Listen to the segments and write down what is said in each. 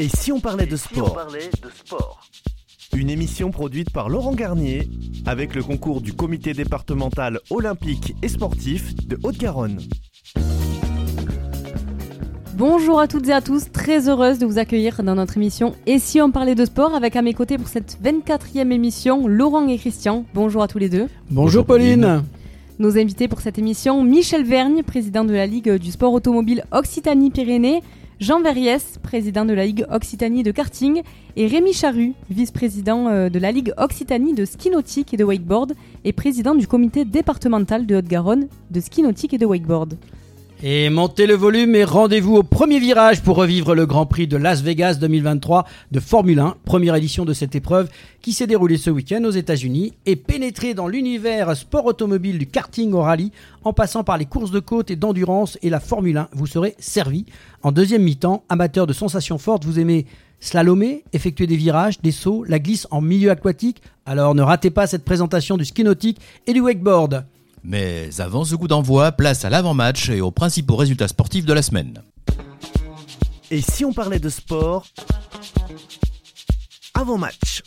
Et si on parlait de sport Une émission produite par Laurent Garnier avec le concours du comité départemental olympique et sportif de Haute-Garonne. Bonjour à toutes et à tous, très heureuse de vous accueillir dans notre émission Et si on parlait de sport avec à mes côtés pour cette 24e émission Laurent et Christian. Bonjour à tous les deux. Bonjour, Pauline. Nos invités pour cette émission, Michel Vergne, président de la Ligue du sport automobile Occitanie-Pyrénées, Jean Verriès, président de la Ligue Occitanie de karting, et Rémi Charru, vice-président euh, de la Ligue Occitanie de ski nautique et de wakeboard, et président du comité départemental de Haute-Garonne de ski nautique et de wakeboard. Et montez le volume et rendez-vous au premier virage pour revivre le Grand Prix de Las Vegas 2023 de Formule 1, première édition de cette épreuve qui s'est déroulée ce week-end aux États-Unis, et pénétrer dans l'univers sport automobile du karting au rallye en passant par les courses de côte et d'endurance et la Formule 1, vous serez servi. En deuxième mi-temps, amateur de sensations fortes, vous aimez slalomer, effectuer des virages, des sauts, la glisse en milieu aquatique, alors ne ratez pas cette présentation du ski nautique et du wakeboard. Mais avant ce coup d'envoi, place à l'avant-match et aux principaux résultats sportifs de la semaine. Et si on parlait de sport Avant-match.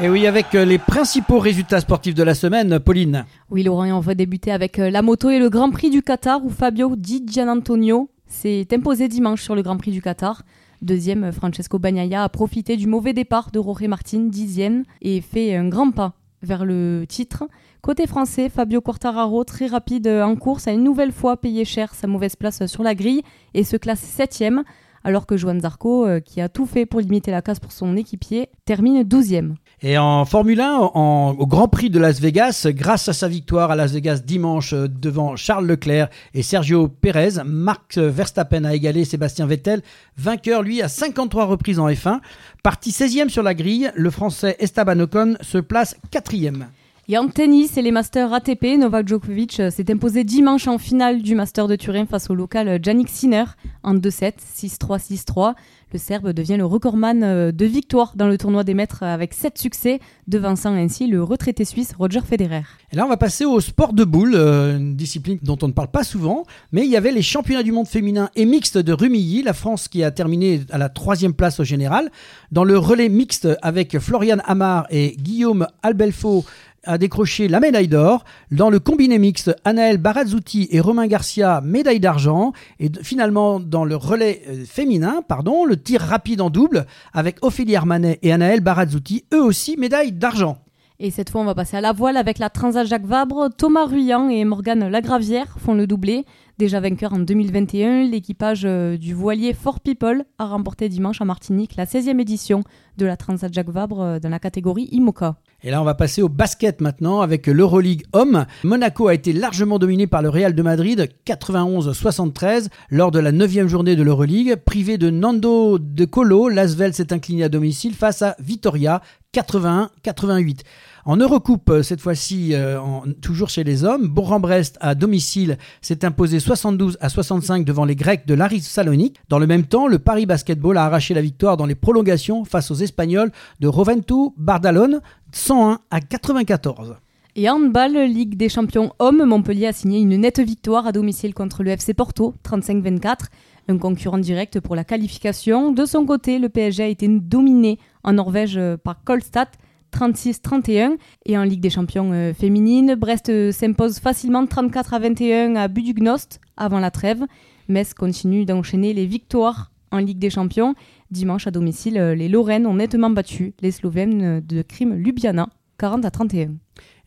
Et oui, avec euh, les principaux résultats sportifs de la semaine, Pauline. Oui, Laurent, et on va débuter avec euh, la moto et le Grand Prix du Qatar où Fabio Di Gianantonio s'est imposé dimanche sur le Grand Prix du Qatar. Deuxième, Francesco Bagnaia a profité du mauvais départ de Jorge Martin, dixième, et fait un grand pas vers le titre. Côté français, Fabio Quartararo, très rapide en course, a une nouvelle fois payé cher sa mauvaise place sur la grille et se classe septième, alors que Joan Zarco, euh, qui a tout fait pour limiter la casse pour son équipier, termine douzième. Et en Formule 1, en- au Grand Prix de Las Vegas, grâce à sa victoire à Las Vegas dimanche euh, devant Charles Leclerc et Sergio Pérez, Max Verstappen a égalé Sébastien Vettel, vainqueur lui à 53 reprises en F1. Parti 16e sur la grille, le Français Esteban Ocon se place 4e. Et en tennis et les Masters ATP, Novak Djokovic euh, s'est imposé dimanche en finale du Master de Turin face au local euh, Yannick Sinner en 2-7, 6-3, 6-3. Le Serbe devient le recordman euh, de victoires dans le tournoi des maîtres avec 7 succès, devançant ainsi le retraité suisse Roger Federer. Et là, on va passer au sport de boule, une discipline dont on ne parle pas souvent, mais il y avait les championnats du monde féminin et mixte de Rumilly, la France qui a terminé à la troisième place au général. Dans le relais mixte avec Florian Amar et Guillaume Albelfo a décroché la médaille d'or. Dans le combiné mixte, Anaël Barazzuti et Romain Garcia, médaille d'argent. Et finalement, dans le relais euh, féminin, pardon, le tir rapide en double avec Ophélie Armanet et Anaël Barazzuti, eux aussi médaille d'argent. Et cette fois, on va passer à la voile avec la Transat Jacques Vabre. Thomas Ruyant et Morgane Lagravière font le doublé. Déjà vainqueur en 2021, l'équipage euh, du voilier Fort People a remporté dimanche à Martinique la 16e édition de la Transat Jacques Vabre euh, dans la catégorie IMOCA. Et là, on va passer au basket maintenant avec l'Euroleague Homme. Monaco a été largement dominé par le Real de Madrid 91-73 lors de la 9 journée de l'Euroleague. Privé de Nando de Colo, l'Asvel s'est incliné à domicile face à Vitoria 81-88. En Eurocoupe, euh, cette fois-ci, euh, toujours chez les hommes, Bourg-en-Brest à domicile s'est imposé 72 à 65 devant les Grecs de Laris Salonique. Dans le même temps, le Paris Basketball a arraché la victoire dans les prolongations face aux Espagnols de Roventu Bardalone 101 à 94. Et handball, Ligue des champions hommes, Montpellier a signé une nette victoire à domicile contre le FC Porto, 35-24, un concurrent direct pour la qualification. De son côté, le PSG a été dominé en Norvège euh, par Kolstad, 36-31. Et en Ligue des champions euh, féminines, Brest euh, s'impose facilement 34 à 21 à Budugnost avant la trêve. Metz continue d'enchaîner les victoires en Ligue des champions. Dimanche à domicile, euh, les Lorraines ont nettement battu les Slovènes de Crime Ljubljana, 40 à 31.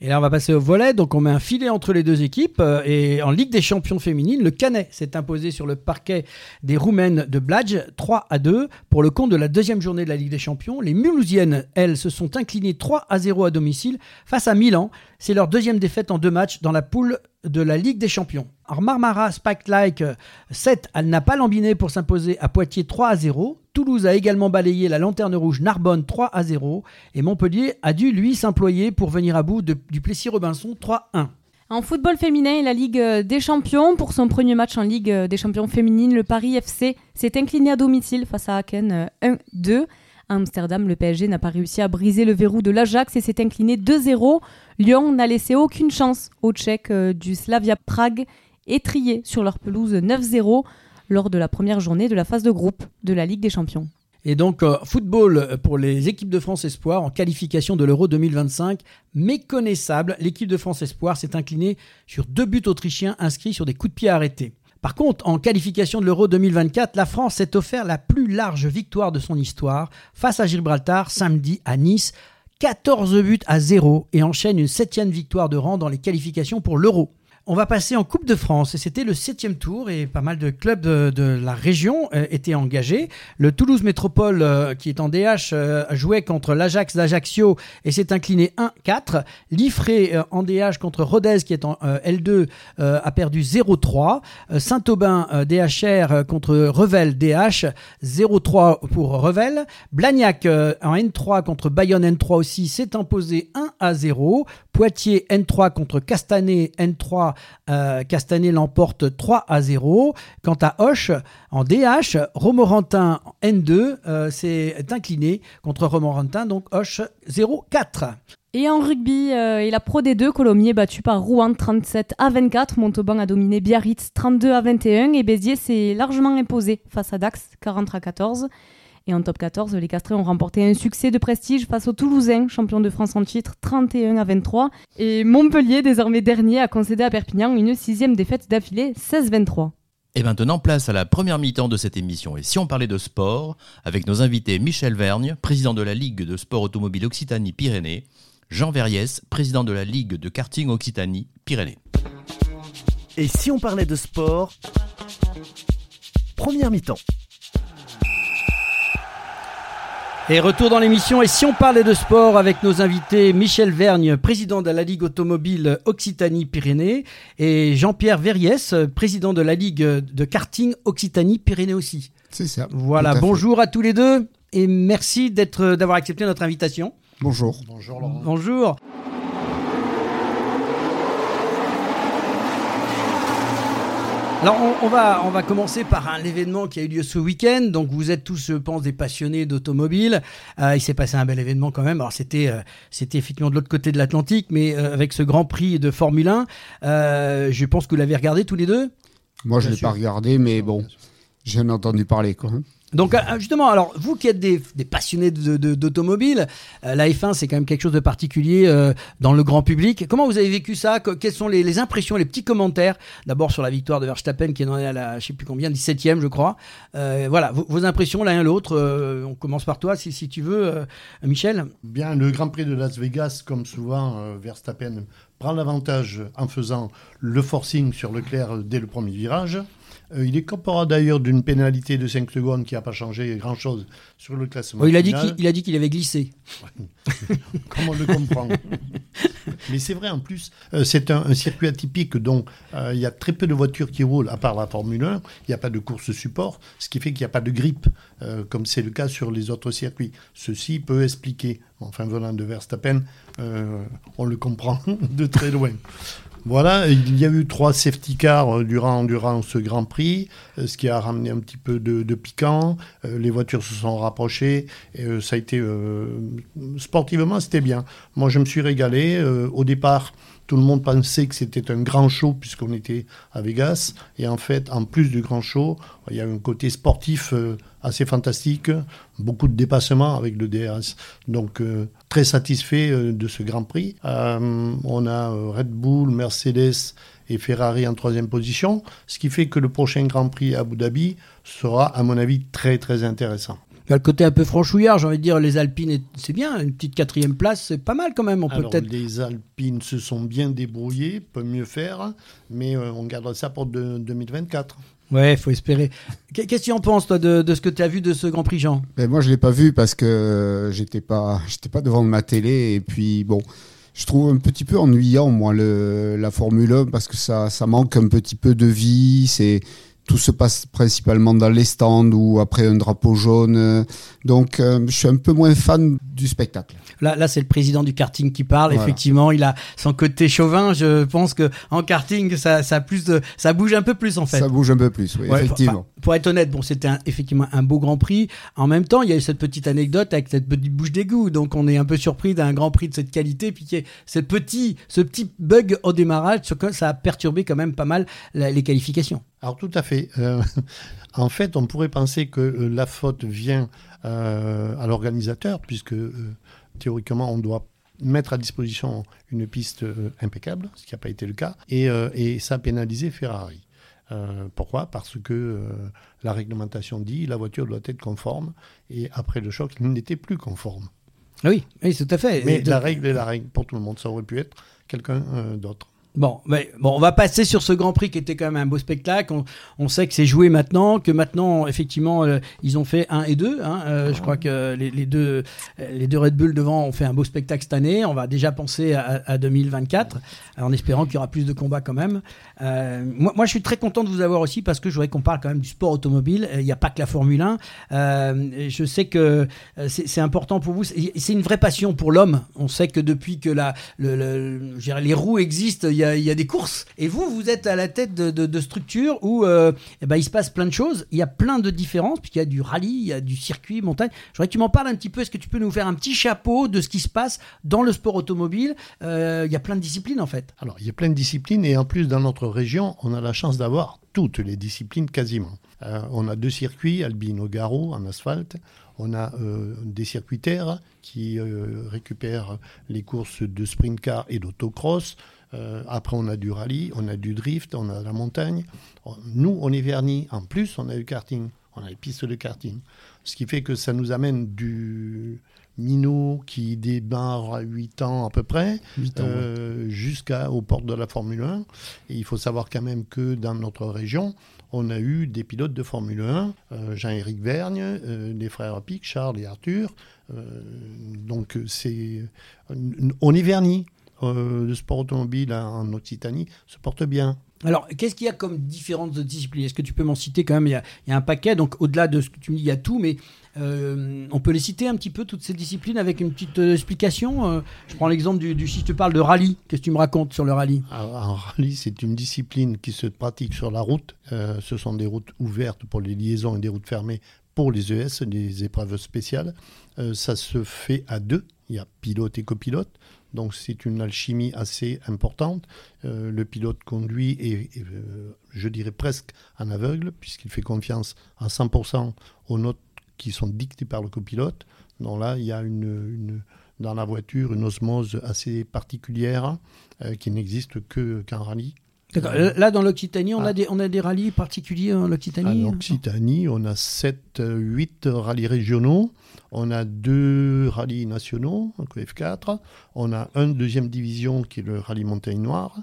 Et là, on va passer au volet. Donc, on met un filet entre les deux équipes. Euh, Et en Ligue des champions féminines, le Canet s'est imposé sur le parquet des Roumaines de Bladj 3 à 2 pour le compte de la deuxième journée de la Ligue des champions. Les Mulhousiennes, elles, se sont inclinées 3 à 0 à domicile face à Milan. C'est leur deuxième défaite en deux matchs dans la poule de la Ligue des champions. Alors, Marmara Spike Like euh, 7, elle n'a pas lambiné pour s'imposer à Poitiers 3 à 0. Toulouse a également balayé la lanterne rouge Narbonne 3 à 0. Et Montpellier a dû, lui, s'employer pour venir à bout du Plessis-Robinson 3-1. En football féminin, la Ligue euh, des Champions, pour son premier match en Ligue euh, des Champions féminines, le Paris FC s'est incliné à domicile face à Aken euh, 1-2. À Amsterdam, le PSG n'a pas réussi à briser le verrou de l'Ajax et s'est incliné 2-0. Lyon n'a laissé aucune chance aux Tchèques euh, du Slavia Prague étriés sur leur pelouse 9-0 lors de la première journée de la phase de groupe de la Ligue des Champions. Et donc, euh, football pour les équipes de France Espoir en qualification de l'Euro 2025. Méconnaissable, l'équipe de France Espoir s'est inclinée sur deux buts autrichiens inscrits sur des coups de pied arrêtés. Par contre, en qualification de l'Euro 2024, la France s'est offert la plus large victoire de son histoire face à Gibraltar samedi à Nice. 14 buts à 0 et enchaîne une septième victoire de rang dans les qualifications pour l'Euro. On va passer en Coupe de France et c'était le septième tour et pas mal de clubs de, la région euh, étaient engagés. Le Toulouse Métropole euh, qui est en DH euh, jouait contre l'Ajax d'Ajaccio et s'est incliné 1-4. L'Ifré en DH contre Rodez qui est en L2 a perdu 0-3. Saint-Aubin DHR contre Revel DH 0-3 pour Revel. Blagnac en N3 contre Bayonne N3 aussi s'est imposé 1-0. Poitiers N3 contre Castanet N3 euh, Castanet l'emporte 3 à 0. Quant à Hoche, en DH, Romorantin N2 euh, s'est incliné contre Romorantin, donc Hoche 0-4. Et en rugby, euh, et la Pro D2, Colomiers battu par Rouen 37 à 24. Montauban a dominé Biarritz 32 à 21 et Béziers s'est largement imposé face à Dax 40 à 14. Et en top 14, les Castrés ont remporté un succès de prestige face aux Toulousains, champions de France en titre 31 à 23. Et Montpellier, désormais dernier, a concédé à Perpignan une sixième défaite d'affilée 16-23. Et maintenant, place à la première mi-temps de cette émission. Et si on parlait de sport, avec nos invités Michel Vergne, président de la Ligue de sport automobile Occitanie-Pyrénées, Jean Verriès, président de la Ligue de karting Occitanie-Pyrénées. Et si on parlait de sport, première mi-temps. Et retour dans l'émission. Et si on parlait de sport avec nos invités Michel Vergne, président de la Ligue automobile Occitanie-Pyrénées, et Jean-Pierre Verriès, président de la Ligue de karting Occitanie-Pyrénées aussi. C'est ça. Voilà. Bonjour à tous les deux et merci d'être, d'avoir accepté notre invitation. Bonjour. Bonjour Laurent. Bonjour. Alors on, va, on va commencer par un événement qui a eu lieu ce week-end. Donc vous êtes tous, je pense, des passionnés d'automobile. Euh, il s'est passé un bel événement quand même. Alors c'était, euh, c'était effectivement de l'autre côté de l'Atlantique, mais euh, avec ce Grand Prix de Formule 1, je pense que vous l'avez regardé tous les deux? Moi je l'ai pas regardé, mais bon, j'en ai entendu parler quoi. Donc euh, justement, alors vous qui êtes des, passionnés d'automobile, euh, la F1 c'est quand même quelque chose de particulier euh, dans le grand public. Comment vous avez vécu ça? Quelles sont les, impressions, les petits commentaires? D'abord sur la victoire de Verstappen qui est à la, je sais plus combien, 17e je crois. voilà, vos, impressions l'un et l'autre. on commence par toi si, si tu veux, Michel. Bien, le Grand Prix de Las Vegas, comme souvent, Verstappen prend l'avantage en faisant le forcing sur Leclerc dès le premier virage. Euh, il est incorporera d'ailleurs d'une pénalité de 5 secondes qui n'a pas changé grand-chose sur le classement. Oh, il, a dit qu'il, a dit qu'il avait glissé. Comment le comprendre Mais c'est vrai, en plus, euh, c'est un, circuit atypique dont euh, il y a très peu de voitures qui roulent, à part la Formule 1. Il n'y a pas de course support, ce qui fait qu'il n'y a pas de grippe, comme c'est le cas sur les autres circuits. Ceci peut expliquer, enfin venant de Verstappen, on le comprend de très loin. Voilà, il y a eu trois safety cars euh, durant, durant ce Grand Prix, euh, ce qui a ramené un petit peu de, piquant. Euh, les voitures se sont rapprochées. Et, ça a été sportivement, c'était bien. Moi, je me suis régalé. au départ, tout le monde pensait que c'était un grand show puisqu'on était à Vegas. Et en fait, en plus du grand show, il y a un côté sportif euh, assez fantastique, beaucoup de dépassements avec le DRS. Donc, euh, très satisfait euh, de ce Grand Prix. on a Red Bull, Mercedes et Ferrari en troisième position, ce qui fait que le prochain Grand Prix à Abu Dhabi sera, à mon avis, très très intéressant le côté un peu franchouillard, j'ai envie de dire, les Alpines, c'est bien, une petite quatrième place, c'est pas mal quand même. On peut peut-être. Les Alpines se sont bien débrouillées, peuvent mieux faire, mais euh, on gardera ça pour 2024. Ouais, faut espérer. Qu'est-ce que tu en penses, toi, de, ce que tu as vu de ce Grand Prix, Jean? Ben, Moi, je ne l'ai pas vu parce que j'étais pas, j'étais pas devant ma télé. Et puis, bon, je trouve un petit peu ennuyant, moi, le, la Formule 1 parce que ça, ça manque un petit peu de vie. C'est tout se passe principalement dans les stands ou après un drapeau jaune. Donc, euh, je suis un peu moins fan du spectacle. Là, là c'est le président du karting qui parle. Effectivement, il a son côté chauvin. Je pense que en karting, ça, ça, plus de, ça bouge un peu plus en fait. Ça bouge un peu plus, oui, effectivement. pour être honnête, bon, c'était effectivement un beau Grand Prix. En même temps, il y a eu cette petite anecdote avec cette petite bouche d'égout. Donc, on est un peu surpris d'un Grand Prix de cette qualité. Puis, ce petit, ce petit bug au démarrage, ça a perturbé quand même pas mal les qualifications. Alors, tout à fait. Euh, en fait, on pourrait penser que euh, la faute vient euh, à l'organisateur, puisque théoriquement, on doit mettre à disposition une piste impeccable, ce qui n'a pas été le cas, et, et ça a pénalisé Ferrari. Euh, pourquoi? Parce que euh, la réglementation dit la voiture doit être conforme et après le choc, il n'était plus conforme. Oui, oui, tout à fait. Mais la règle est la règle pour tout le monde. Ça aurait pu être quelqu'un euh, d'autre. Bon, mais, bon, on va passer sur ce Grand Prix qui était quand même un beau spectacle. On, sait que c'est joué maintenant, que maintenant, effectivement, euh, ils ont fait un et deux. Hein. Euh, je crois que les, deux, les deux Red Bull devant ont fait un beau spectacle cette année. On va déjà penser à, 2024, en espérant qu'il y aura plus de combats quand même. Euh, moi, moi, je suis très content de vous avoir aussi parce que je voudrais qu'on parle quand même du sport automobile. Il n'y a pas que la Formule 1. je sais que c'est important pour vous. C'est une vraie passion pour l'homme. On sait que depuis que la, le, les roues existent, il y, a, des courses. Et vous, vous êtes à la tête de, structures où euh, eh ben, il se passe plein de choses. Il y a plein de différences, puisqu'il y a du rallye, il y a du circuit, montagne. Je voudrais que tu m'en parles un petit peu. Est-ce que tu peux nous faire un petit chapeau de ce qui se passe dans le sport automobile? Euh, Il y a plein de disciplines, en fait. Alors, il y a plein de disciplines. Et en plus, dans notre région, on a la chance d'avoir toutes les disciplines quasiment. Euh, on a deux circuits, Albino Garo en asphalte. On a des circuits terre qui récupèrent les courses de sprint car et d'autocross. Euh, après, on a du rallye, on a du drift, on a la montagne. Nous, on est vernis. En plus, on a du karting. On a les pistes de karting. Ce qui fait que ça nous amène du minot qui débarre à 8 ans à peu près, euh, jusqu'aux portes de la Formule 1. Et il faut savoir quand même que dans notre région, on a eu des pilotes de Formule 1, euh, Jean-Éric Vergne, les frères Pic, Charles et Arthur. donc c'est, on est vernis. Euh, le sport automobile en Occitanie se porte bien. Alors, qu'est-ce qu'il y a comme différentes disciplines Est-ce que tu peux m'en citer quand même? Il y, a, un paquet, donc au-delà de ce que tu me dis, il y a tout, mais euh, on peut les citer un petit peu, toutes ces disciplines, avec une petite euh, explication? Je prends l'exemple du, si tu parles de rallye, qu'est-ce que tu me racontes sur le rallye? Un rallye, c'est une discipline qui se pratique sur la route. ce sont des routes ouvertes pour les liaisons et des routes fermées pour les ES, des épreuves spéciales. ça se fait à deux, il y a pilote et copilote. Donc c'est une alchimie assez importante. Euh, le pilote conduit et, euh, je dirais presque en aveugle, puisqu'il fait confiance à 100% aux notes qui sont dictées par le copilote. Donc là, il y a une, dans la voiture une osmose assez particulière euh, qui n'existe que qu'en rallye. Là, dans l'Occitanie, on, a ah. des, on a des rallyes particuliers en Occitanie En Occitanie, on a 7, 8 rallyes régionaux. On a deux rallyes nationaux, un F4. On a une deuxième division qui est le rallye Montagne Noire.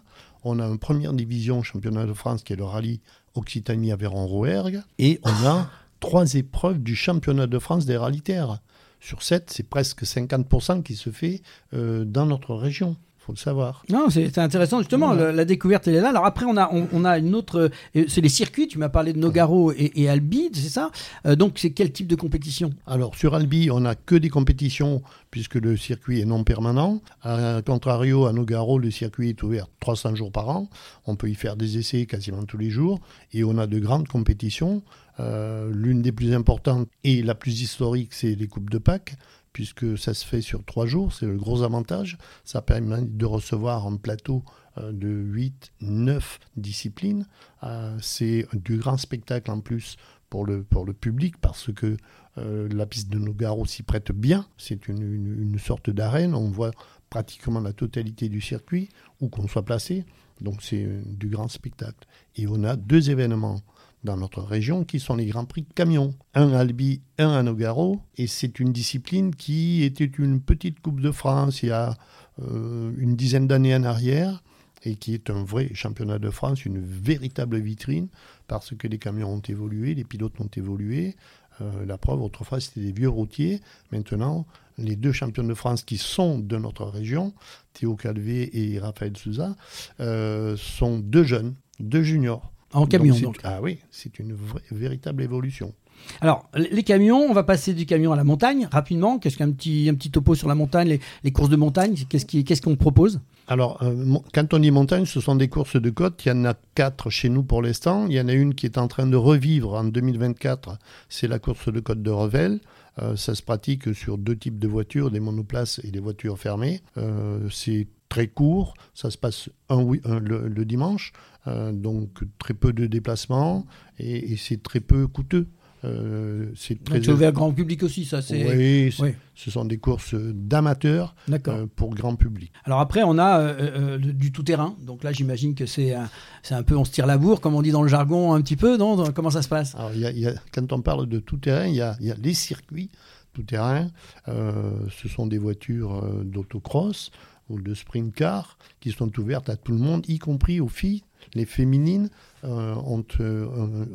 On a une première division championnat de France qui est le rallye Occitanie Aveyron-Rouergue. Et on a trois épreuves du championnat de France des rallyes terres. Sur sept, c'est presque 50% qui se fait euh, dans notre région faut le savoir. Non, c'est intéressant justement. La, découverte elle est là. Alors après, on a on, a une autre. Euh, c'est les circuits. Tu m'as parlé de Nogaro et, Albi, c'est ça? Euh, donc c'est quel type de compétition? Alors sur Albi, on n'a que des compétitions puisque le circuit est non permanent. A contrario, à Nogaro, le circuit est ouvert 300 jours par an. On peut y faire des essais quasiment tous les jours et on a de grandes compétitions. Euh, l'une des plus importantes et la plus historique, c'est les coupes de Pâques puisque ça se fait sur trois jours, c'est le gros avantage. Ça permet de recevoir un plateau euh, de 8, 9 disciplines. Euh, c'est du grand spectacle en plus pour le, pour le public parce que euh, la piste de Nogaro s'y prête bien. C'est une, une, sorte d'arène. On voit pratiquement la totalité du circuit où qu'on soit placé. Donc c'est du grand spectacle. Et on a deux événements dans notre région, qui sont les Grands Prix de camions. Un à Albi, un à Nogaro. Et c'est une discipline qui était une petite Coupe de France il y a euh, une dizaine d'années en arrière et qui est un vrai championnat de France, une véritable vitrine, parce que les camions ont évolué, les pilotes ont évolué. Euh, la preuve, autrefois, c'était des vieux routiers. Maintenant, les deux champions de France qui sont de notre région, Théo Calvé et Raphaël Souza, euh, sont deux jeunes, deux juniors. En camion, donc. Ah oui, c'est une véritable évolution. Alors, les camions, on va passer du camion à la montagne rapidement. Qu'est-ce qu'un petit, un petit topo sur la montagne, les, courses de montagne Qu'est-ce qu'on propose? Alors, euh, quand on dit montagne, ce sont des courses de côte. Il y en a quatre chez nous pour l'instant. Il y en a une qui est en train de revivre en 2024. C'est la course de côte de Revel. Euh, ça se pratique sur deux types de voitures, des monoplaces et des voitures fermées. Euh, c'est très court. Ça se passe un, le, dimanche. donc, très peu de déplacements et c'est très peu coûteux. Euh, c'est très ouvert grand public aussi, ça. Oui, oui, ce sont des courses d'amateurs euh, pour grand public. Alors après, on a euh, du tout-terrain. Donc là, j'imagine que c'est un, un peu on se tire la bourre, comme on dit dans le jargon un petit peu. Non? Comment ça se passe? Alors, y a, Quand on parle de tout-terrain, il y a, y a, les circuits tout-terrain. ce sont des voitures d'autocross ou de sprint car qui sont ouvertes à tout le monde, y compris aux filles. Les féminines euh, ont euh,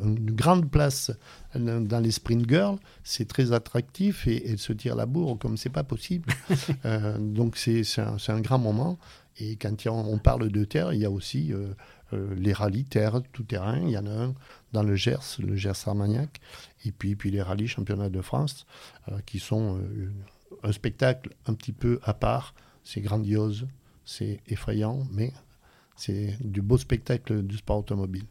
une grande place dans les sprint girls. C'est très attractif et elles se tirent la bourre comme c'est pas possible. Euh, donc c'est un, un, grand moment. Et quand on parle de terre, il y a aussi les rallyes terre, tout terrain. Il y en a un dans le Gers, le Gers Armagnac. Et puis, puis les rallyes championnats de France, qui sont un spectacle un petit peu à part. C'est grandiose, c'est effrayant, mais c'est du beau spectacle du sport automobile.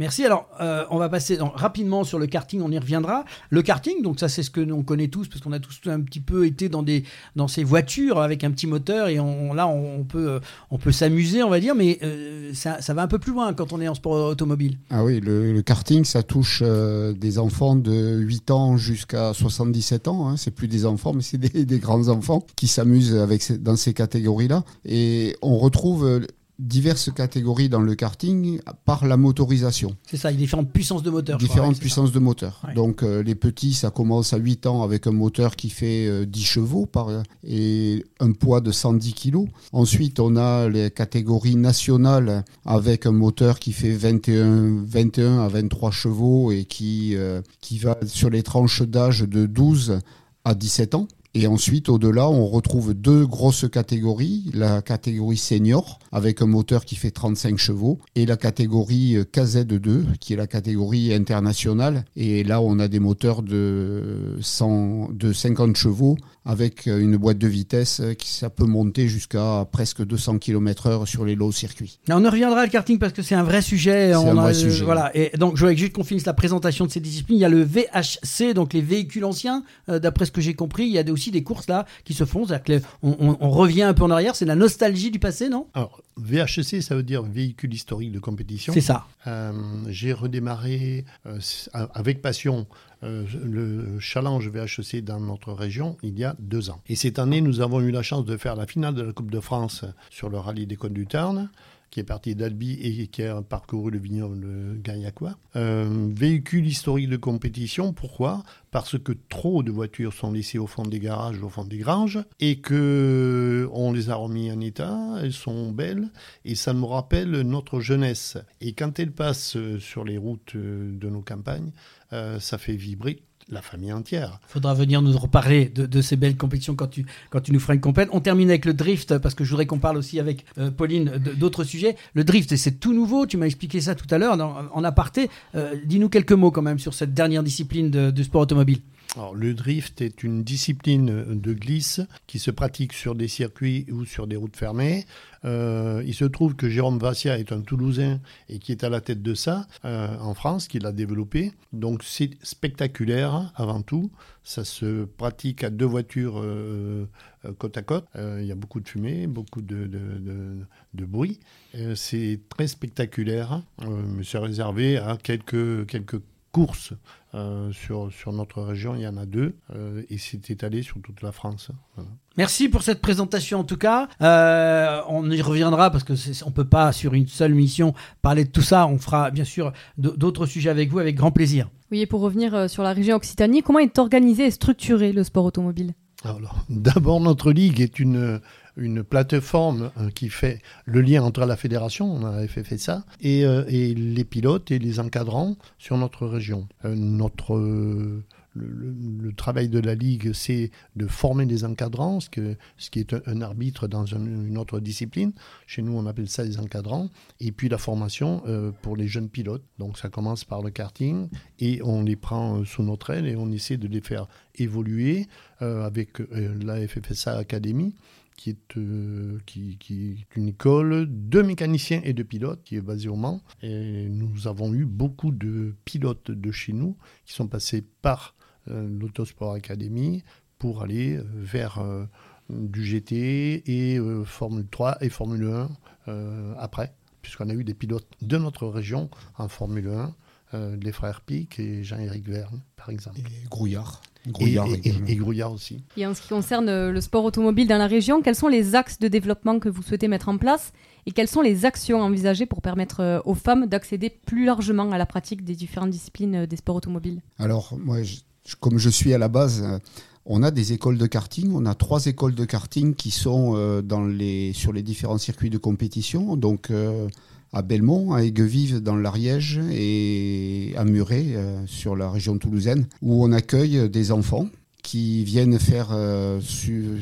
Merci. Alors, euh, on va passer rapidement sur le karting, on y reviendra. Le karting, donc ça c'est ce que nous on connaît tous, parce qu'on a tous un petit peu été dans, des, dans ces voitures avec un petit moteur, et on, là on, peut, euh, on peut s'amuser, on va dire, mais euh, ça, ça, va un peu plus loin quand on est en sport automobile. Ah oui, le, karting, ça touche des enfants de 8 ans jusqu'à 77 ans. Hein. C'est plus des enfants, mais c'est des, des grands enfants qui s'amusent avec dans ces catégories-là. Et on retrouve diverses catégories dans le karting par la motorisation. C'est ça, il y a différentes puissances de moteur. Différentes puissances de moteur. Donc euh, les petits, ça commence à 8 ans avec un moteur qui fait 10 euh, chevaux par, et un poids de 110 kg. Ensuite, on a les catégories nationales avec un moteur qui fait 21, 21 à 23 chevaux et qui, euh, qui va sur les tranches d'âge de 12 à 17 ans. Et ensuite, au-delà, on retrouve deux grosses catégories. La catégorie senior, avec un moteur qui fait 35 chevaux, et la catégorie KZ2, qui est la catégorie internationale. Et là, on a des moteurs de, 100, de 50 chevaux, avec une boîte de vitesse qui ça peut monter jusqu'à presque 200 km/h sur les lots circuits. on en reviendra le karting parce que c'est un vrai sujet. C'est un vrai sujet. Voilà. Et donc, je voudrais juste qu'on finisse la présentation de ces disciplines. Il y a le VHC, donc les véhicules anciens. Euh, d'après ce que j'ai compris, il y a aussi des courses là qui se font. C'est-à-dire qu'on on, revient un peu en arrière. C'est la nostalgie du passé, non? Alors, VHC, ça veut dire véhicule historique de compétition. C'est ça. Euh, j'ai redémarré euh, avec passion euh, le challenge VHC dans notre région il y a deux ans. Et cette année, nous avons eu la chance de faire la finale de la Coupe de France sur le rallye des Côtes du Tarn qui est parti d'Albi et qui a parcouru le vignoble gagnacois. Euh, véhicule historique de compétition, pourquoi? Parce que trop de voitures sont laissées au fond des garages, au fond des granges, et que on les a remis en état, elles sont belles, et ça nous rappelle notre jeunesse. Et quand elles passent sur les routes de nos campagnes, ça fait vibrer la famille entière. Il faudra venir nous reparler de, ces belles compétitions quand tu, quand tu nous feras une compète. On termine avec le drift, parce que je voudrais qu'on parle aussi avec euh, Pauline d'autres sujets. Le drift, c'est tout nouveau, tu m'as expliqué ça tout à l'heure en aparté. Euh, dis-nous quelques mots quand même sur cette dernière discipline de sport automobile. Alors, le drift est une discipline de glisse qui se pratique sur des circuits ou sur des routes fermées. Euh, il se trouve que Jérôme Vassia est un Toulousain et qui est à la tête de ça euh, en France, qui l'a développé. Donc c'est spectaculaire avant tout. Ça se pratique à deux voitures euh, côte à côte. il y a beaucoup de fumée, beaucoup de, bruit. c'est très spectaculaire, mais c'est réservé à quelques, quelques courses euh, sur, sur notre région, il y en a deux, euh, et c'est étalé sur toute la France. Merci pour cette présentation en tout cas. Euh, on y reviendra parce que on peut pas sur une seule mission parler de tout ça. On fera bien sûr d'autres sujets avec vous avec grand plaisir. Oui, et pour revenir sur la région Occitanie, comment est organisé et structuré le sport automobile? Alors, d'abord, notre ligue est une, une plateforme euh, qui fait le lien entre la fédération, on avait fait, euh, et, les pilotes et les encadrants sur notre région. Euh, notre le, travail de la Ligue, c'est de former des encadrants, ce, qui est un, arbitre dans une autre discipline. Chez nous, on appelle ça des encadrants. Et puis la formation pour les jeunes pilotes. Donc ça commence par le karting et on les prend sous notre aile et on essaie de les faire évoluer avec la FFSA Academy qui est, euh, qui, est une école de mécaniciens et de pilotes qui est basée au Mans. Et nous avons eu beaucoup de pilotes de chez nous qui sont passés par euh, l'Autosport Academy pour aller euh, vers du GT et Formule 3 et Formule 1 euh, après, puisqu'on a eu des pilotes de notre région en Formule 1, euh, les frères Pic et Jean-Éric Verne, par exemple. Et Grouillard. Et, Grouillard et- et- également. et Grouillard aussi. Et en ce qui concerne euh, le sport automobile dans la région, quels sont les axes de développement que vous souhaitez mettre en place et quelles sont les actions envisagées pour permettre euh, aux femmes d'accéder plus largement à la pratique des différentes disciplines euh, des sports automobiles? Alors, moi, je- comme je suis à la base, on a des écoles de karting. On a trois écoles de karting qui sont dans les, sur les différents circuits de compétition. Donc, euh, à Belmont, à Aiguevive dans l'Ariège et à Muret euh, sur la région toulousaine, où on accueille des enfants qui viennent faire, euh,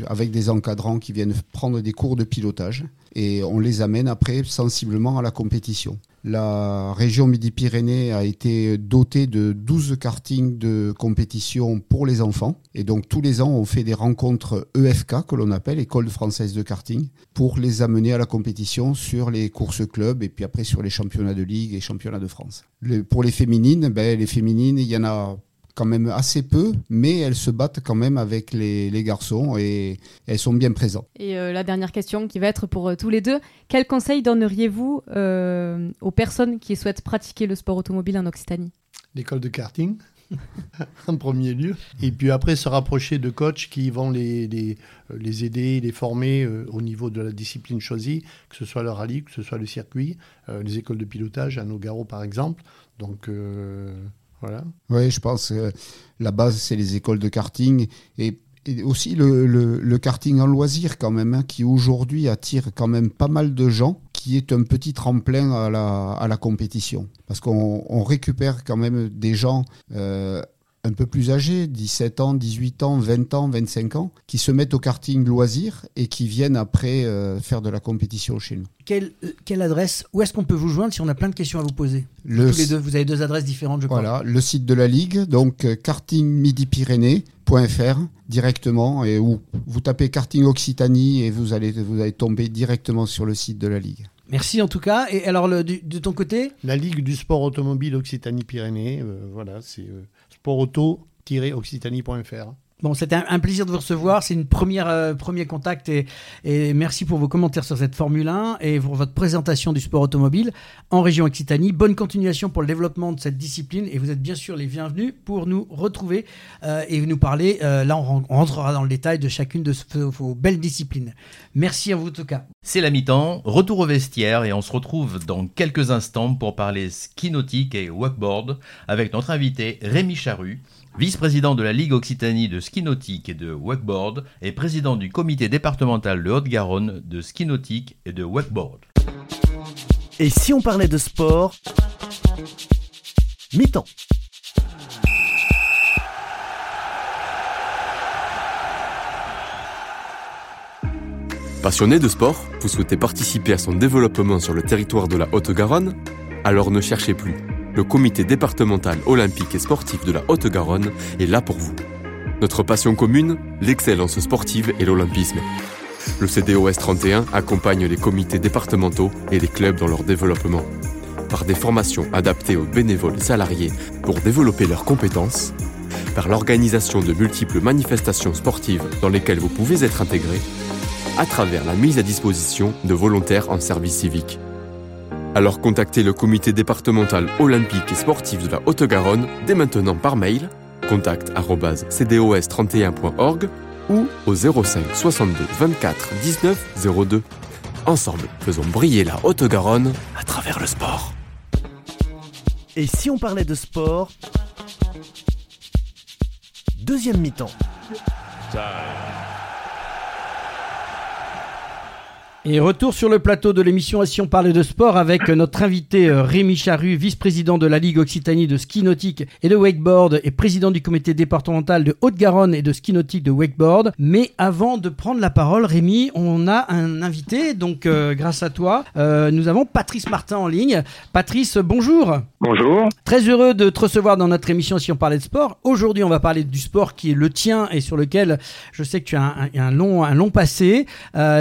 avec des encadrants, qui viennent prendre des cours de pilotage. Et on les amène après sensiblement à la compétition. La région Midi-Pyrénées a été dotée de 12 kartings de compétition pour les enfants. Et donc tous les ans, on fait des rencontres EFK, que l'on appelle École française de karting, pour les amener à la compétition sur les courses clubs et puis après sur les championnats de ligue et championnats de France. Pour les féminines, ben, les féminines, il y en a quand même assez peu, mais elles se battent quand même avec les, les garçons et elles sont bien présentes. Et euh, la dernière question qui va être pour euh, tous les deux, quels conseils donneriez-vous euh, aux personnes qui souhaitent pratiquer le sport automobile en Occitanie? L'école de karting, en premier lieu. Et puis après, se rapprocher de coachs qui vont les, les, les aider, les former euh, au niveau de la discipline choisie, que ce soit le rallye, que ce soit le circuit, euh, les écoles de pilotage, à Nogaro par exemple. Donc euh, voilà. Oui, je pense que la base, c'est les écoles de karting et, aussi le, karting en loisir quand même, hein, qui aujourd'hui attire quand même pas mal de gens, qui est un petit tremplin à la, à la compétition. Parce qu'on on récupère quand même des gens euh, un peu plus âgés, 17 ans, 18 ans, 20 ans, 25 ans, qui se mettent au karting loisir et qui viennent après euh, faire de la compétition chez nous. Quelle, euh, quelle adresse Où est-ce qu'on peut vous joindre si on a plein de questions à vous poser Le Tous les deux, vous avez deux adresses différentes, je crois. Voilà, le site de la Ligue, donc euh, kartingmidi-pyrénées.fr directement, et où vous tapez karting Occitanie et vous allez, vous allez tomber directement sur le site de la Ligue. Merci en tout cas. Et alors, le- du- de ton côté? La Ligue du sport automobile Occitanie-Pyrénées, euh, voilà, c'est euh, sportauto-occitanie.fr. Bon, c'était un, plaisir de vous recevoir. C'est une première euh, premier contact et, merci pour vos commentaires sur cette Formule 1 et pour votre présentation du sport automobile en région Occitanie. Bonne continuation pour le développement de cette discipline et vous êtes bien sûr les bienvenus pour nous retrouver euh, et nous parler. euh, là, on, ren- on rentrera dans le détail de chacune de vos belles disciplines. Merci à vous en tout cas. C'est la mi-temps, retour au vestiaire et on se retrouve dans quelques instants pour parler ski nautique et wakeboard avec notre invité Rémi Charru, vice-président de la Ligue Occitanie de ski nautique et de wakeboard et président du comité départemental de Haute-Garonne de ski nautique et de wakeboard. Et si on parlait de sport Mi-temps. Passionné de sport, vous souhaitez participer à son développement sur le territoire de la Haute-Garonne? Alors ne cherchez plus. Le comité départemental olympique et sportif de la Haute-Garonne est là pour vous. Notre passion commune, l'excellence sportive et l'olympisme. Le CDOS 31 accompagne les comités départementaux et les clubs dans leur développement. Par des formations adaptées aux bénévoles salariés pour développer leurs compétences, par l'organisation de multiples manifestations sportives dans lesquelles vous pouvez être intégré, à travers la mise à disposition de volontaires en service civique. Alors contactez le comité départemental olympique et sportif de la Haute-Garonne dès maintenant par mail contact@cdos31.org ou au 05 62 24 19 02. Ensemble, faisons briller la Haute-Garonne à travers le sport. Et si on parlait de sport Deuxième mi-temps. Et retour sur le plateau de l'émission Si on parlait de sport avec notre invité euh, Rémi Charru, vice-président de la Ligue Occitanie de ski nautique et de wakeboard et président du comité départemental de Haute-Garonne et de ski nautique de wakeboard. Mais avant de prendre la parole, Rémi, on a un invité, donc euh, grâce à toi, euh, nous avons Patrice Martin en ligne. Patrice, bonjour. Bonjour. Très heureux de te recevoir dans notre émission Si on parlait de sport. Aujourd'hui, on va parler du sport qui est le tien et sur lequel je sais que tu as un, un long, un long passé.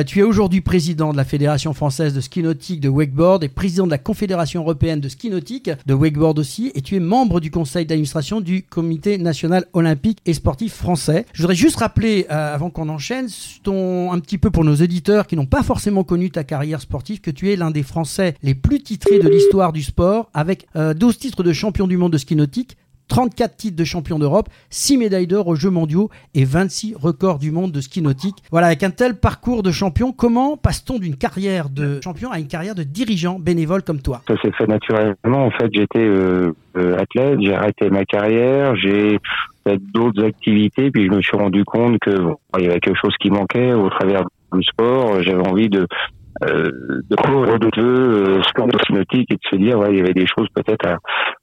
tu es aujourd'hui président de la Fédération française de ski nautique de wakeboard et président de la Confédération européenne de ski nautique de wakeboard aussi. Et tu es membre du conseil d'administration du Comité national olympique et sportif français. Je voudrais juste rappeler, euh, avant qu'on enchaîne, un petit peu pour nos éditeurs qui n'ont pas forcément connu ta carrière sportive, que tu es l'un des Français les plus titrés de l'histoire du sport, avec 12 euh, titres de champion du monde de ski nautique, 34 titres de champion d'Europe, 6 médailles d'or aux Jeux mondiaux et 26 records du monde de ski nautique. Voilà, avec un tel parcours de champion, comment passe-t-on d'une carrière de champion à une carrière de dirigeant bénévole comme toi? Ça s'est fait naturellement. En fait, j'étais euh, euh, athlète, j'ai arrêté ma carrière, j'ai fait d'autres activités, puis je me suis rendu compte que il y avait quelque chose qui manquait au travers du sport. J'avais envie de euh, de couvrir de euh, sport nautique et de se dire ouais il y avait des choses peut-être à,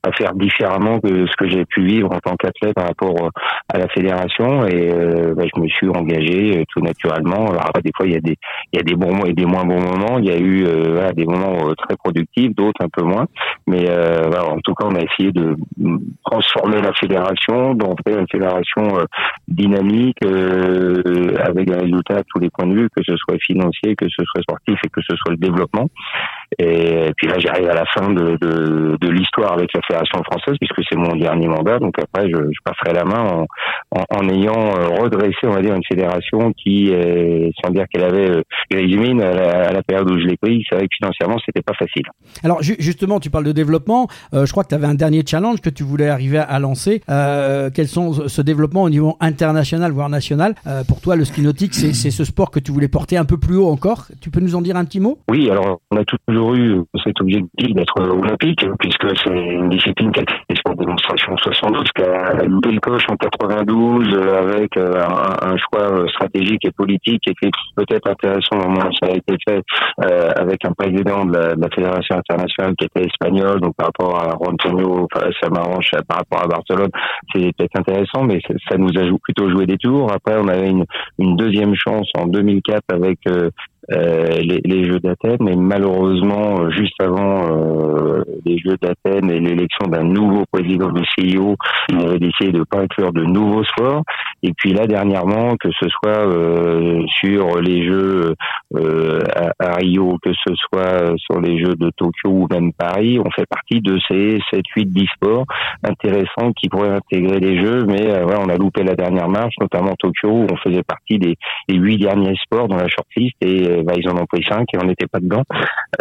à, faire différemment que ce que j'ai pu vivre en tant qu'athlète par rapport euh, à la fédération. Et euh, bah, je me suis engagé euh, tout naturellement. Alors des fois il y a des il y a des bons et des moins bons moments. Il y a eu voilà, des moments très productifs d'autres un peu moins. Mais en tout cas on a essayé de transformer la fédération d'en faire une fédération dynamique avec un résultat à tous les points de vue que ce soit financier que ce soit sportif que ce soit le développement. Et puis là, j'arrive à la fin de, de, de l'histoire avec la Fédération française, puisque c'est mon dernier mandat. Donc après, je, je passerai la main en, en, ayant euh, redressé, on va dire, une fédération qui, sans dire qu'elle avait euh, résumé à, la, période où je l'ai pris, c'est vrai que financièrement, c'était pas facile. Alors justement, tu parles de développement. Euh, je crois que tu avais un dernier challenge que tu voulais arriver à lancer. Euh, quels sont ce développement au niveau international, voire national? Pour toi, le ski nautique, c'est ce sport que tu voulais porter un peu plus haut encore. Tu peux nous en dire un petit mot? Oui, alors on a toujours eu cet objectif d'être olympique, puisque c'est une discipline qui a été pour démonstration en 72, qui a loupé le coche en 92 euh, avec euh, un, choix euh, stratégique et politique qui était peut-être intéressant au moment où ça a été fait avec un président de la, Fédération internationale qui était espagnol, donc par rapport à Rontonio, ça m'arrange par rapport à Barcelone, c'est peut-être intéressant, mais ça nous a plutôt joué des tours. Après, on avait une, une deuxième chance en 2004 avec euh, les, les, Jeux d'Athènes, mais malheureusement, juste avant euh, les Jeux d'Athènes et l'élection d'un nouveau président du CIO, il avait décidé de pas inclure de nouveaux sports. Et puis là, dernièrement, que ce soit euh, sur les Jeux à, à, Rio, que ce soit sur les Jeux de Tokyo ou même Paris, on fait partie de ces 7, 8, 10 sports intéressants qui pourraient intégrer les Jeux, mais voilà, on a loupé la dernière marche, notamment Tokyo, où on faisait partie des, des 8 derniers sports dans la shortlist et bah, ils en ont pris cinq et on n'était pas dedans.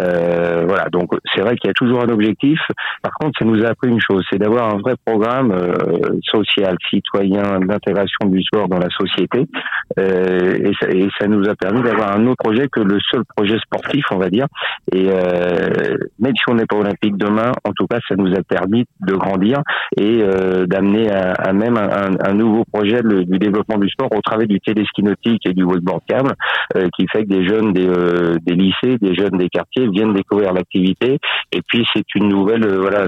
Euh, voilà, donc c'est vrai qu'il y a toujours un objectif. Par contre, ça nous a appris une chose, c'est d'avoir un vrai programme euh, social, citoyen, d'intégration du sport dans la société. Euh, et, ça, et, ça, nous a permis d'avoir un autre projet que le seul projet sportif, on va dire. Et euh, même si on n'est pas olympique demain, en tout cas, ça nous a permis de grandir et euh, d'amener à, à, même un, un, nouveau projet du développement du sport au travers du téléski nautique et du wakeboard euh, qui fait que des jeunes des, euh, des, lycées, des jeunes des quartiers viennent découvrir l'activité. Et puis c'est une nouvelle, euh, voilà,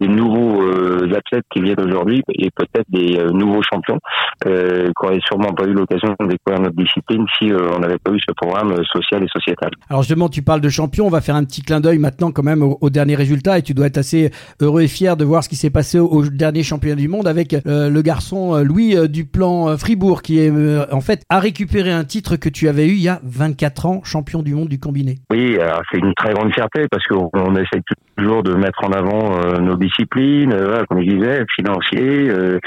des nouveaux euh, athlètes qui viennent aujourd'hui et peut-être des nouveaux champions qui n'auraient sûrement pas eu l'occasion de découvrir notre discipline si on n'avait pas eu ce programme social et sociétal. Alors justement, tu parles de champions, on va faire un petit clin d'œil maintenant quand même au, dernier résultat et tu dois être assez heureux et fier de voir ce qui s'est passé au, dernier championnat du monde avec le garçon Louis du plan Fribourg qui est en fait a récupéré un titre que tu avais eu il y a 24 champion du monde du combiné. Oui, c'est une très grande fierté parce qu'on essaie toujours de mettre en avant euh, nos disciplines, euh, comme je disais, financier, euh,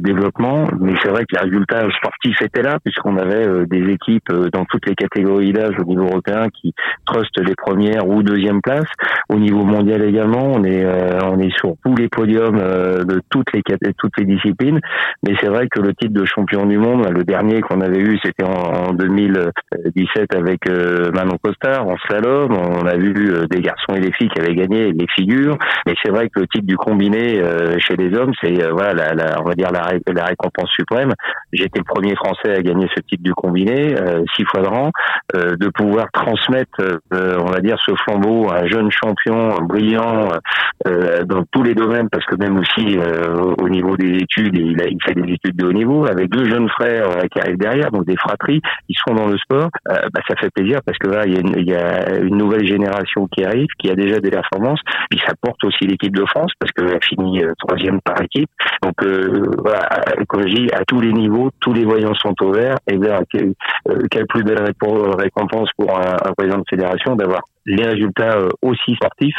développement. Mais c'est vrai que les résultats sportifs étaient là puisqu'on avait des équipes dans toutes les catégories d'âge au niveau européen qui trustent les premières ou deuxièmes places. Au niveau mondial également, on est on est sur tous les podiums de toutes les toutes les disciplines. Mais c'est vrai que le titre de champion du monde, le dernier qu'on avait eu, c'était en 2017 avec avec euh, Manon Costard en slalom. On a vu euh, des garçons et des filles qui avaient gagné les figures. Mais c'est vrai que le titre du combiné euh, chez les hommes, c'est voilà, la, on va dire la, récompense suprême. j'étais le premier Français à gagner ce type du combiné, six fois de rang, de pouvoir transmettre, on va dire, ce flambeau à un jeune champion brillant dans tous les domaines, parce que même aussi au niveau des études, il, fait des études de haut niveau, avec deux jeunes frères qui arrivent derrière, donc des fratries, ils sont dans le sport, bah, fait plaisir parce que là, il y, a une, y a une nouvelle génération qui arrive, qui a déjà des performances, puis ça porte aussi l'équipe de France parce qu'elle a fini troisième par équipe. Donc voilà, comme je dis, à tous les niveaux, tous les voyants sont ouverts. Et bien, quelle plus belle récompense pour un, un président de fédération d'avoir les résultats euh, aussi sportifs.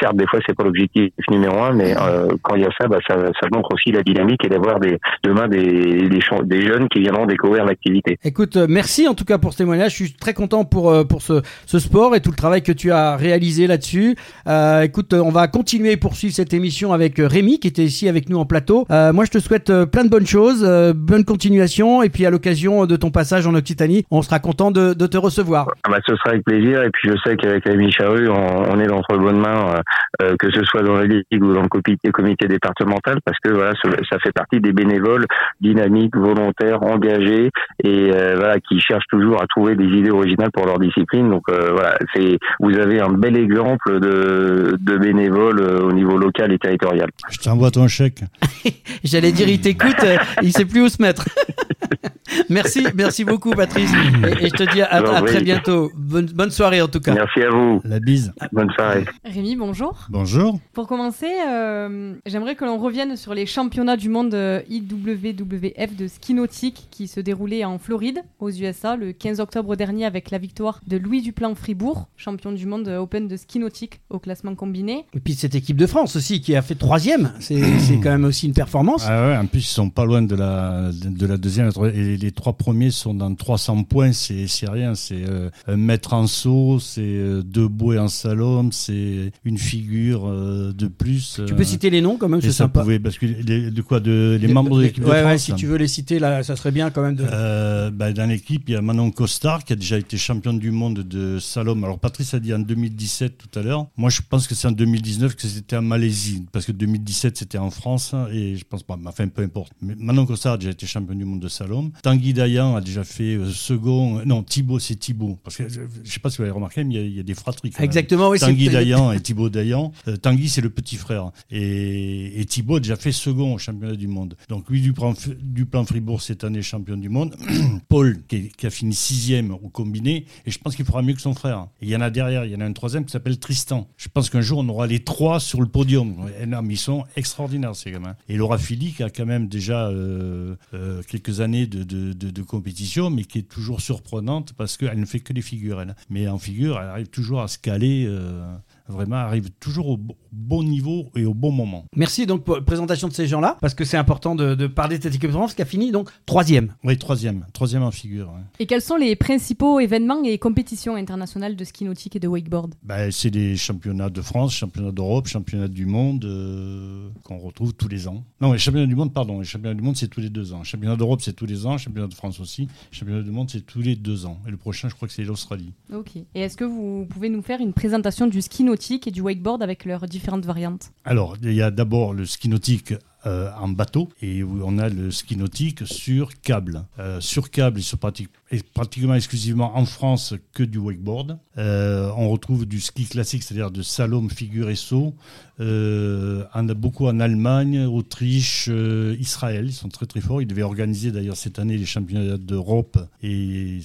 Certes, des fois, c'est pas l'objectif numéro un, mais euh, quand il y a ça, bah, ça, ça montre aussi la dynamique et d'avoir des, demain des, des, des, jeunes qui viendront découvrir l'activité. Écoute, euh, merci en tout cas pour ce témoignage. Je suis très content pour, pour ce, ce sport et tout le travail que tu as réalisé là-dessus. Euh, écoute, on va continuer et poursuivre cette émission avec Rémi qui était ici avec nous en plateau. Euh, moi, je te souhaite plein de bonnes choses, bonne continuation et puis à l'occasion de ton passage en Occitanie, on sera content de, de te recevoir. Ah bah, ce sera avec plaisir et puis je sais qu'avec avec Amy Charru, on, on, est dans de bonnes mains, euh, euh, que ce soit dans la ligue ou dans le comité, comité départemental, parce que voilà, ça fait partie des bénévoles dynamiques, volontaires, engagés et euh, voilà, qui cherchent toujours à trouver des idées originales pour leur discipline. Donc voilà, c'est vous avez un bel exemple de, de bénévoles au niveau local et territorial. Je t'envoie ton chèque. J'allais dire, il t'écoute, il sait plus où se mettre. merci, merci beaucoup, Patrice. Et, je te dis à, très bientôt. Bonne, bonne, soirée en tout cas. Merci à vous. La bise. Bonne soirée. Rémi, bonjour. Bonjour. Pour commencer, euh, j'aimerais que l'on revienne sur les championnats du monde euh, IWWF de ski nautique qui se déroulaient en Floride, aux USA, le 15 octobre dernier avec la victoire de Louis Duplan Fribourg, champion du monde Open de ski nautique au classement combiné. Et puis cette équipe de France aussi qui a fait troisième, c'est quand même aussi une performance. Ah ouais, en plus ils sont pas loin de la, de la deuxième et les trois premiers sont dans 300 points, c'est rien, c'est euh, un mètre en saut, c'est euh, deux bouées en salon, c'est une figure euh, de plus. Tu peux citer les noms quand même, c'est sympa. Pouvez, parce que de quoi de les, membres de l'équipe de France. Ouais, si tu veux les citer là, ça serait bien quand même. De... Bah, dans l'équipe, il y a Manon Costard qui a déjà été championne du monde de salon. Alors Patrice a dit en 2017 tout à l'heure. Moi, je pense que c'est en 2019 que c'était en Malaisie, parce que 2017 c'était en France et je pense pas. Enfin, peu importe. Mais Manon Costard a déjà été championne du monde de salon. Tanguy Dayan a déjà fait euh, second. Non, Thibaut, c'est Thibaut. Parce que je, ne sais pas si vous avez remarqué, mais il y, a, des fratries. Exactement, oui. Tanguy Dayan et Thibaut Dayan. Euh, Tanguy, c'est le petit frère. Et, et, Thibaut a déjà fait second au championnat du monde. Donc lui, du plan, du plan Fribourg cette année, champion du monde. Paul, qui, qui, a fini sixième au combiné. Et je pense qu'il fera mieux que son frère. Et il y en a derrière, il y en a un troisième qui s'appelle Tristan. Je pense qu'un jour, on aura les trois sur le podium. Et non, mais ils sont extraordinaires, ces gamins. Et Laura Philly, qui a quand même déjà euh, euh, quelques années de, de, de, compétition, mais qui est toujours surprenante parce qu'elle ne fait que des figures. Mais en figure, elle arrive toujours à se caler. Euh, vraiment arrive toujours au bon niveau et au bon moment. Merci donc pour la présentation de ces gens-là, parce que c'est important de, parler de cette équipe de France qui a fini donc troisième. Oui, troisième, troisième en figure. Et quels sont les principaux événements et compétitions internationales de ski nautique et de wakeboard? Bah, C'est des championnats de France, championnats d'Europe, championnats du monde euh, qu'on retrouve tous les ans. Non, les championnats du monde, pardon, les championnats du monde c'est tous les deux ans. Championnat d'Europe c'est tous les ans, championnat de France aussi, championnat du monde c'est tous les deux ans. Et le prochain, je crois que c'est l'Australie. Ok. Et est-ce que vous pouvez nous faire une présentation du ski nautique? Et du wakeboard avec leurs différentes variantes Alors, il y a d'abord le ski nautique euh, en bateau et on a le ski nautique sur câble. Euh, sur câble, ils sont pratiquement exclusivement en France que du wakeboard. Euh, on retrouve du ski classique, c'est-à-dire de slalom, figure et saut. on a beaucoup en Allemagne, Autriche, Israël. Ils sont très très forts. Ils devaient organiser d'ailleurs cette année les championnats d'Europe et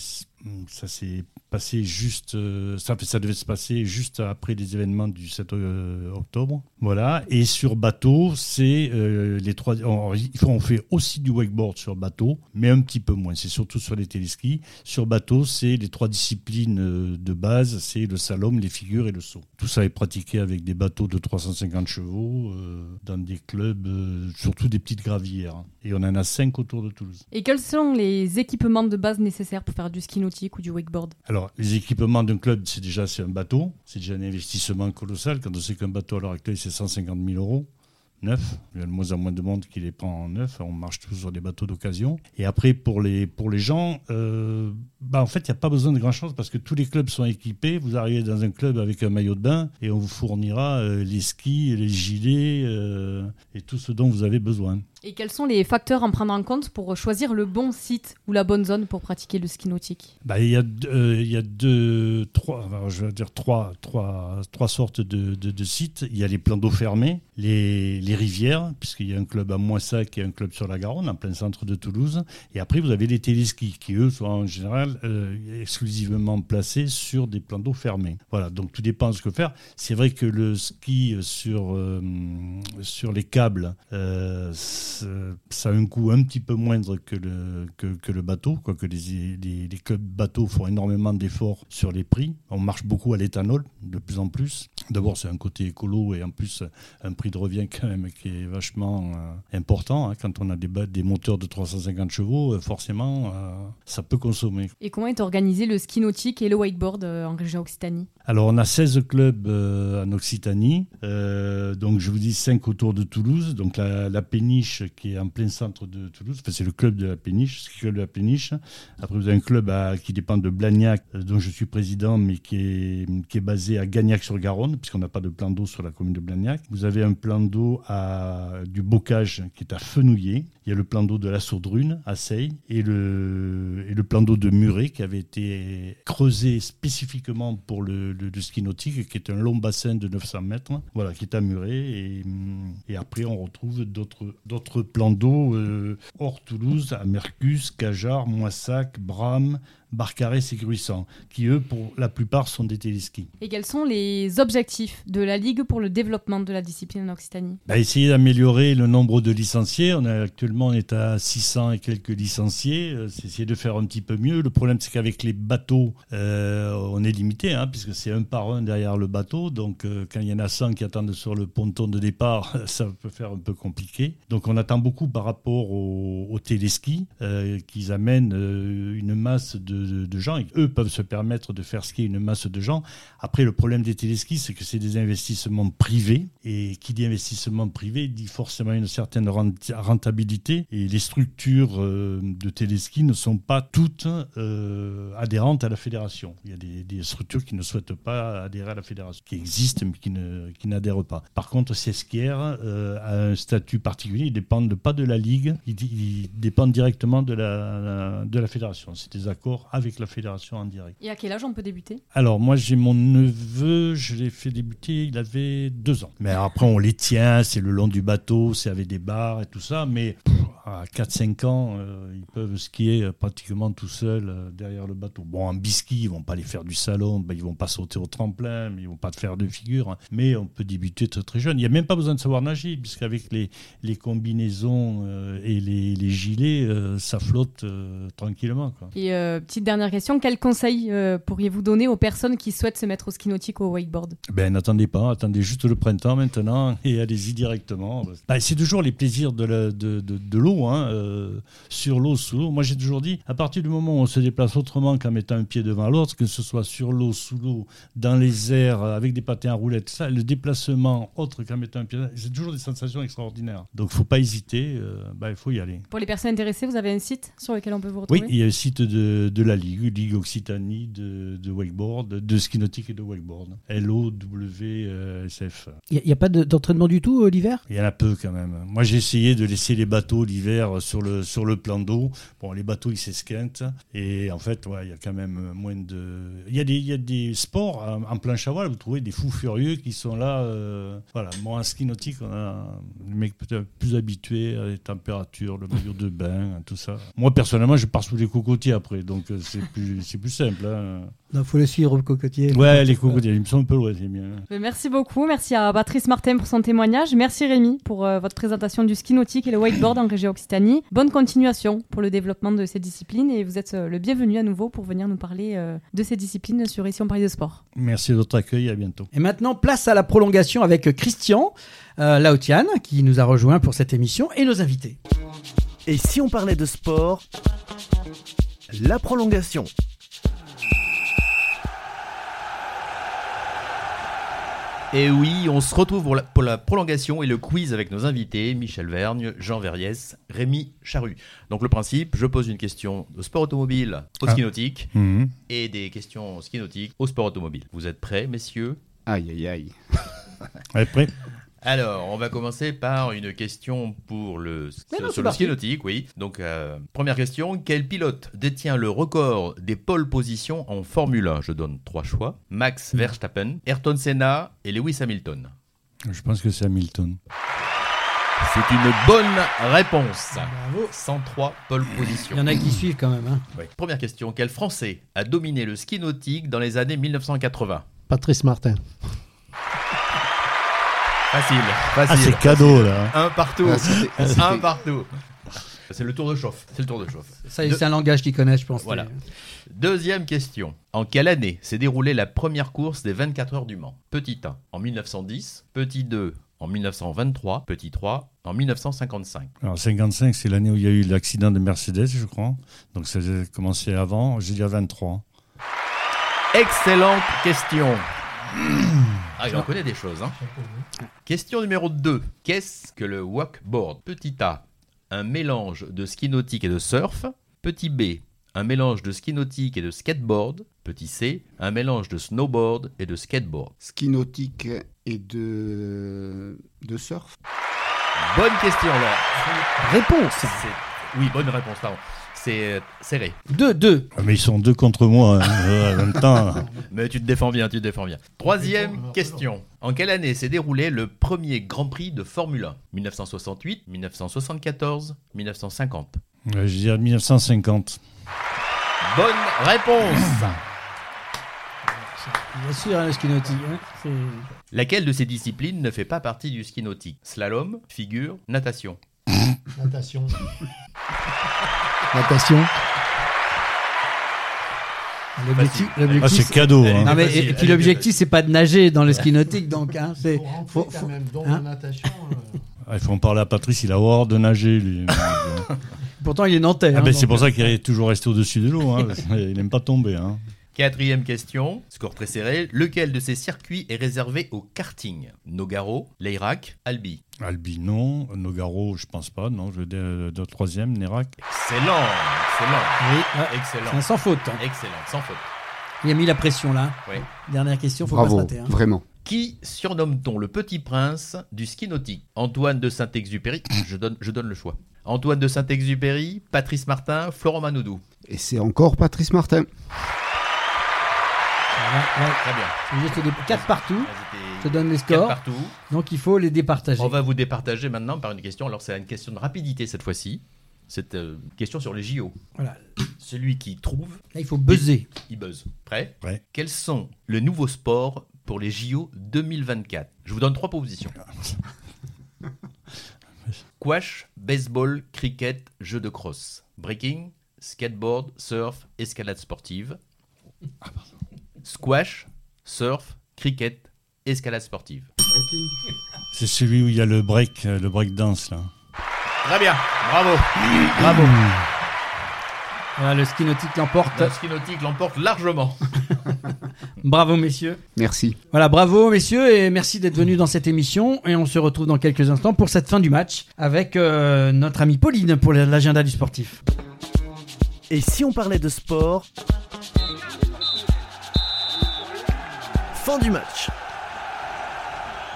ça s'est passé juste, euh, ça devait se passer juste après les événements du 7 euh, octobre. Voilà. Et sur bateau, c'est euh, les trois. On, on, fait aussi du wakeboard sur bateau, mais un petit peu moins. C'est surtout sur les téléskis. Sur bateau, c'est les trois disciplines de base c'est le slalom, les figures et le saut. Tout ça est pratiqué avec des bateaux de 350 chevaux dans des clubs, surtout des petites gravières. Et on en a cinq autour de Toulouse. Et quels sont les équipements de base nécessaires pour faire du ski nautique? Ou du wakeboard Alors, les équipements d'un club, c'est déjà c'est un bateau. C'est déjà un investissement colossal. Quand on sait qu'un bateau à l'heure actuelle, c'est 150 000 euros neuf. Il y a de moins en moins de monde qui les prend en neuf. On marche tous sur des bateaux d'occasion. Et après, pour les, pour les gens, euh, bah, En fait, il n'y a pas besoin de grand-chose parce que tous les clubs sont équipés. Vous arrivez dans un club avec un maillot de bain et on vous fournira euh, les skis, les gilets euh, et tout ce dont vous avez besoin. Et quels sont les facteurs à prendre en compte pour choisir le bon site ou la bonne zone pour pratiquer le ski nautique? Bah, Il y, a, euh, il y a deux, trois, je veux dire trois, trois, trois sortes de, de, sites. Il y a les plans d'eau fermés, les, les rivières, puisqu'il y a un club à Moissac et un club sur la Garonne, en plein centre de Toulouse. Et après, vous avez les téléskis, qui eux sont en général euh, exclusivement placés sur des plans d'eau fermés. Voilà, donc tout dépend de ce que faire. C'est vrai que le ski sur, euh, sur les câbles, ça a un coût un petit peu moindre que le, que, le bateau, quoique les, les, les clubs bateaux font énormément d'efforts sur les prix. On marche beaucoup à l'éthanol, de plus en plus. D'abord, c'est un côté écolo et en plus, un prix de revient quand même qui est vachement euh, important. Hein. Quand on a des, des moteurs de 350 chevaux, euh, forcément, euh, ça peut consommer. Et comment est organisé le ski nautique et le wakeboard en région Occitanie? Alors, on a 16 clubs en Occitanie. donc, je vous dis 5 autour de Toulouse. Donc, la, péniche qui est en plein centre de Toulouse. Enfin, c'est le club de la péniche, le club de la péniche. Après, vous avez un club qui dépend de Blagnac, euh, dont je suis président, mais qui est, qui est basé à Gagnac-sur-Garonne, puisqu'on n'a pas de plan d'eau sur la commune de Blagnac. Vous avez un plan d'eau du Bocage, qui est à Fenouillet. Il y a le plan d'eau de la Sourdrune, à Seille, et le, et le plan d'eau de Qui avait été creusé spécifiquement pour le, ski nautique, qui est un long bassin de 900 mètres, voilà, qui est à Muret. Et, et après, on retrouve d'autres plans d'eau euh, hors Toulouse, à Mercus, Cajar, Moissac, Bram, Barcarès et Gruissant, qui eux, pour la plupart, sont des téléskis. Et quels sont les objectifs de la Ligue pour le développement de la discipline en Occitanie? Bah, Essayer d'améliorer le nombre de licenciés. On a, actuellement, on est à 600 et quelques licenciés. Euh, c'est essayer de faire un petit peu mieux. Le problème, c'est qu'avec les bateaux, euh, on est limité, hein, puisque c'est un par un derrière le bateau. Donc, euh, quand il y en a 100 qui attendent sur le ponton de départ, ça peut faire un peu compliqué. Donc, on attend beaucoup par rapport aux, aux téléskis, qu'ils amènent une masse de de, gens. Et eux peuvent se permettre de faire skier une masse de gens. Après, le problème des téléskis, c'est que c'est des investissements privés. Et qui dit investissement privé dit forcément une certaine rentabilité. Et les structures euh, de téléski ne sont pas toutes euh, adhérentes à la fédération. Il y a des, structures qui ne souhaitent pas adhérer à la fédération, qui existent mais qui, ne, qui n'adhèrent pas. Par contre, ces skieurs euh, a un statut particulier. Ils dépendent pas de la ligue, ils, ils dépendent directement de la, de la fédération. C'est des accords avec la fédération en direct. Et à quel âge on peut débuter? Alors, moi, j'ai mon neveu, je l'ai fait débuter, il avait deux ans. Mais après, on les tient, c'est le long du bateau, c'est avec des bars et tout ça. Mais à 4-5 ans, euh, ils peuvent skier euh, pratiquement tout seuls euh, derrière le bateau. Bon, en biscuit, ils vont pas aller faire du salon, ben, ils vont pas sauter au tremplin, mais ils vont pas te faire de figure. Hein. Mais on peut débuter très, très jeune. Il n'y a même pas besoin de savoir nager, puisqu'avec les, les combinaisons et les, les gilets, ça flotte tranquillement. Quoi. Et petite dernière question, quel conseil euh, pourriez-vous donner aux personnes qui souhaitent se mettre au ski nautique ou au wakeboard? Ben n'attendez pas, attendez juste le printemps maintenant et allez-y directement. Ben, c'est toujours les plaisirs de, l'eau, de, de, l'eau hein, euh, sur l'eau, sous l'eau. Moi j'ai toujours dit, à partir du moment où on se déplace autrement qu'en mettant un pied devant l'autre, que ce soit sur l'eau, sous l'eau, dans les airs, avec des patins à roulettes, ça, le déplacement autre qu'en mettant un pied, c'est toujours des sensations extraordinaires. Donc faut pas hésiter, euh, ben, il faut y aller. Pour les personnes intéressées, vous avez un site sur lequel on peut vous retrouver? Oui, il y a un site de, de la Ligue, Ligue Occitanie de, de wakeboard, de ski nautique et de wakeboard. L-O-W-S-F. Il n'y a, pas d'entraînement du tout euh, l'hiver? Il y en a peu quand même. Moi j'ai essayé de laisser les bateaux l'hiver sur le, sur le plan d'eau. Bon, les bateaux ils s'esquintent et en fait, il y a quand même moins de. Il y, a des, y a des sports en, plein chaval, vous trouvez des fous furieux qui sont là. Euh, voilà, moi en ski nautique, on a des mecs peut-être plus habitués à les températures, le maillot de bain, tout ça. Moi personnellement, je pars sous les cocotiers après, donc euh, c'est plus, c'est plus simple. Hein. Il faut le suivre cocotier. Ouais, les cocotiers, ils me sont un peu loin, c'est bien. Merci beaucoup. Merci à Patrice Martin pour son témoignage. Merci Rémi pour euh, votre présentation du ski nautique et le wakeboard en région Occitanie. Bonne continuation pour le développement de ces disciplines et vous êtes euh, le bienvenu à nouveau pour venir nous parler euh, de ces disciplines sur Ici on de sport. Merci de votre accueil, à bientôt. Et maintenant, place à la prolongation avec Christian Laotian qui nous a rejoint pour cette émission et nos invités. Et si on parlait de sport? La prolongation. Et oui, on se retrouve pour la, pour la prolongation et le quiz avec nos invités, Michel Vergne, Jean Verriès, Rémi Charru. Donc le principe, je pose une question de sport automobile au Ah. ski nautique Mhm. et des questions ski nautique au sport automobile. Vous êtes prêts, messieurs? Aïe, aïe, aïe. Allez, prêt Alors, on va commencer par une question pour le, non, sur le ski nautique, oui. Donc, euh, première question, quel pilote détient le record des pole positions en Formule 1 Je donne trois choix. Max Hmm. Verstappen, Ayrton Senna et Lewis Hamilton. Je pense que c'est Hamilton. C'est une bonne réponse. Bravo. 103 pole positions. Il y en a qui suivent quand même. hein. Ouais. Première question, quel Français a dominé le ski nautique dans les années 1980 Patrice Martin. Facile, Ah, facile. c'est cadeau, là. Un partout. Ah, ah, Un partout. C'est le tour de chauffe. C'est le tour de chauffe. Ça, De- c'est un langage qu'ils connaissent, je pense. Voilà. Deuxième question. En quelle année s'est déroulée la première course des 24 heures du Mans? Petit 1 en 1910, petit 2 en 1923, petit 3 en 1955. Alors, 55, c'est l'année où il y a eu l'accident de Mercedes, je crois. Donc, ça a commencé avant. J'ai dit à 23. Excellente question. Ah, il en connaît des choses. Hein. Question numéro 2. Qu'est-ce que le walkboard Petit A, un mélange de ski nautique et de surf. Petit B, un mélange de ski nautique et de skateboard. Petit C, un mélange de snowboard et de skateboard. Ski nautique et de, de surf. Bonne question, là. Réponse. C'est- Oui, bonne réponse, pardon. C'est euh, serré. 2, 2. Ah, mais ils sont deux contre moi. hein. Euh, en même temps. Mais tu te défends bien, tu te défends bien. Troisième question. En quelle année s'est déroulé le premier Grand Prix de Formule 1 1968, 1974, 1950 Euh, Je dirais 1950. Bonne réponse Bien sûr, hein, le ski nautique. hein, Laquelle de ces disciplines ne fait pas partie du ski nautique? Slalom, figure, natation Natation. Natation. L'objectif, Ah, c'est cadeau. Hein. Non, mais, facile, et, puis l'objectif, c'est pas de nager dans le ski nautique, donc hein, c'est. Faut même. Donc, hein natation. euh, Ah, Il faut en parler à Patrice, il a horreur de nager, lui. Pourtant, il est nantais. Ah hein, ben, donc, c'est pour ça qu'il est toujours resté au-dessus de l'eau. hein. Il n'aime pas tomber. Quatrième question, score très serré. Lequel de ces circuits est réservé au karting? Nogaro, Leyrac, Albi? Albi, non. Nogaro, je pense pas. Non, je vais dire euh, de troisième, Nérac. Excellent Excellent Oui, Excellent sans faute. hein. Excellent, sans faute. Il a mis la pression là. Dernière question, faut pas se Bravo, rater. hein. vraiment. Qui surnomme-t-on le petit prince du ski nautique? Antoine de Saint-Exupéry je donne, je donne le choix. Antoine de Saint-Exupéry, Patrice Martin, Florent Manoudou. Et c'est encore Patrice Martin. Ouais, ouais. Très bien. Juste des 4 partout. Je te donne les scores. partout. Donc il faut les départager. On va vous départager maintenant par une question. Alors, c'est une question de rapidité cette fois-ci. C'est euh, une question sur les JO. Voilà. Celui qui trouve, Là, il faut buzzer. il buzz. Prêt? Quels sont le nouveau sport pour les JO 2024 Je vous donne trois propositions. Squash, baseball, cricket, jeu de crosse. Breaking, skateboard, surf, escalade sportive. Squash, surf, cricket, escalade sportive. C'est celui où il y a le break, euh, le break dance là. Très bien, bravo. Bravo. Voilà, le ski nautique l'emporte. Le ski nautique l'emporte largement. Bravo messieurs. Merci. Voilà, bravo messieurs et merci d'être venus dans cette émission. Et on se retrouve dans quelques instants pour cette fin du match avec euh, notre amie Pauline pour l'agenda du sportif. Et si on parlait de sport? Fin du match.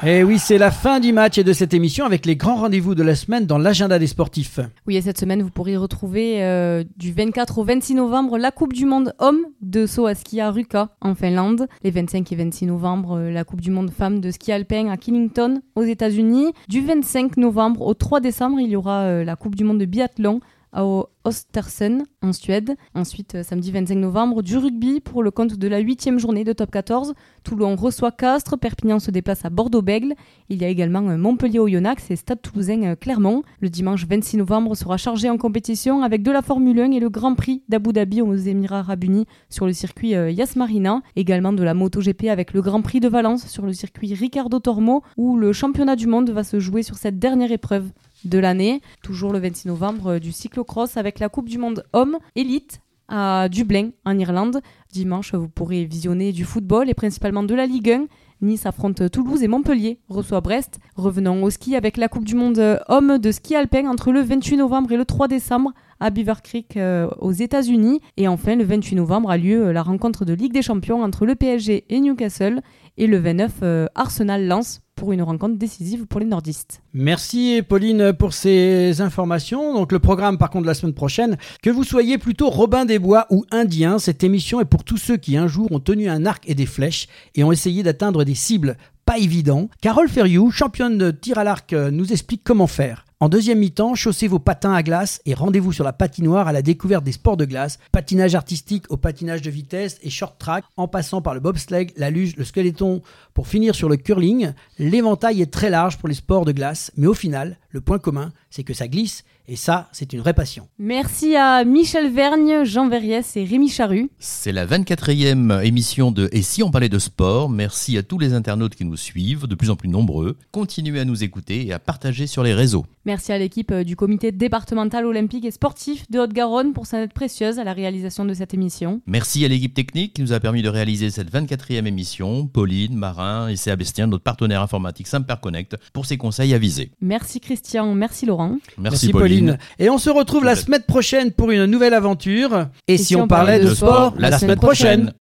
Et oui, c'est la fin du match et de cette émission avec les grands rendez-vous de la semaine dans l'agenda des sportifs. Oui, et cette semaine, vous pourrez retrouver euh, du 24 au 26 novembre la Coupe du Monde homme de saut à ski à Ruka en Finlande. Les 25 et 26 novembre, euh, la Coupe du Monde femme de ski alpin à Killington aux États-Unis. Du 25 novembre au 3 décembre, il y aura euh, la Coupe du Monde de biathlon à Östersund en Suède. Ensuite, euh, samedi 25 novembre, du rugby pour le compte de la huitième journée de top 14. Toulon reçoit Castres, Perpignan se déplace à Bordeaux-Bègle. Il y a également euh, Montpellier-Oyonnax et Stade Toulousain euh, Clermont. Le dimanche 26 novembre sera chargé en compétition avec de la Formule 1 et le Grand Prix d'Abu Dhabi aux Émirats Arabes Unis sur le circuit Yas Marina. Également de la MotoGP avec le Grand Prix de Valence sur le circuit Ricardo Tormo où le championnat du monde va se jouer sur cette dernière épreuve de l'année. Toujours le 26 novembre euh, du cyclocross avec la Coupe du Monde Homme Élite à Dublin en Irlande. Dimanche, vous pourrez visionner du football et principalement de la Ligue 1 Nice affronte Toulouse et Montpellier reçoit Brest. Revenons au ski avec la Coupe du Monde euh, homme de ski alpin entre le 28 novembre et le 3 décembre à Beaver Creek euh, aux États-Unis. Et enfin, le 28 novembre a lieu la rencontre de Ligue des Champions entre le PSG et Newcastle. Et le 29, Arsenal-Lens pour une rencontre décisive pour les nordistes. Merci Pauline pour ces informations. Donc le programme par contre de la semaine prochaine, que vous soyez plutôt Robin des Bois ou Indien, cette émission est pour tous ceux qui un jour ont tenu un arc et des flèches et ont essayé d'atteindre des cibles pas évidentes. Carole Ferriou, championne de tir à l'arc, nous explique comment faire. En deuxième mi-temps, chaussez vos patins à glace et rendez-vous sur la patinoire à la découverte des sports de glace, patinage artistique au patinage de vitesse et short track, en passant par le bobsleigh, la luge, le skeleton, pour finir sur le curling. L'éventail est très large pour les sports de glace, mais au final, le point commun, c'est que ça glisse et ça, c'est une vraie passion. Merci à Michel Vergne, Jean Verriès et Rémi Charru. C'est la 24e émission de Et si on parlait de sport? Merci à tous les internautes qui nous suivent, de plus en plus nombreux. Continuez à nous écouter et à partager sur les réseaux. Merci à l'équipe euh, du comité départemental olympique et sportif de Haute-Garonne pour sa aide précieuse à la réalisation de cette émission. Merci à l'équipe technique qui nous a permis de réaliser cette 24e émission, Pauline, Marin et C.A. Bastien, notre partenaire informatique Connect, pour ses conseils avisés. Merci Christian, merci Laurent. Merci, Pauline. Et on se retrouve la semaine prochaine pour une nouvelle aventure. Et, si, on, parlait, de, sport, la, semaine, prochaine.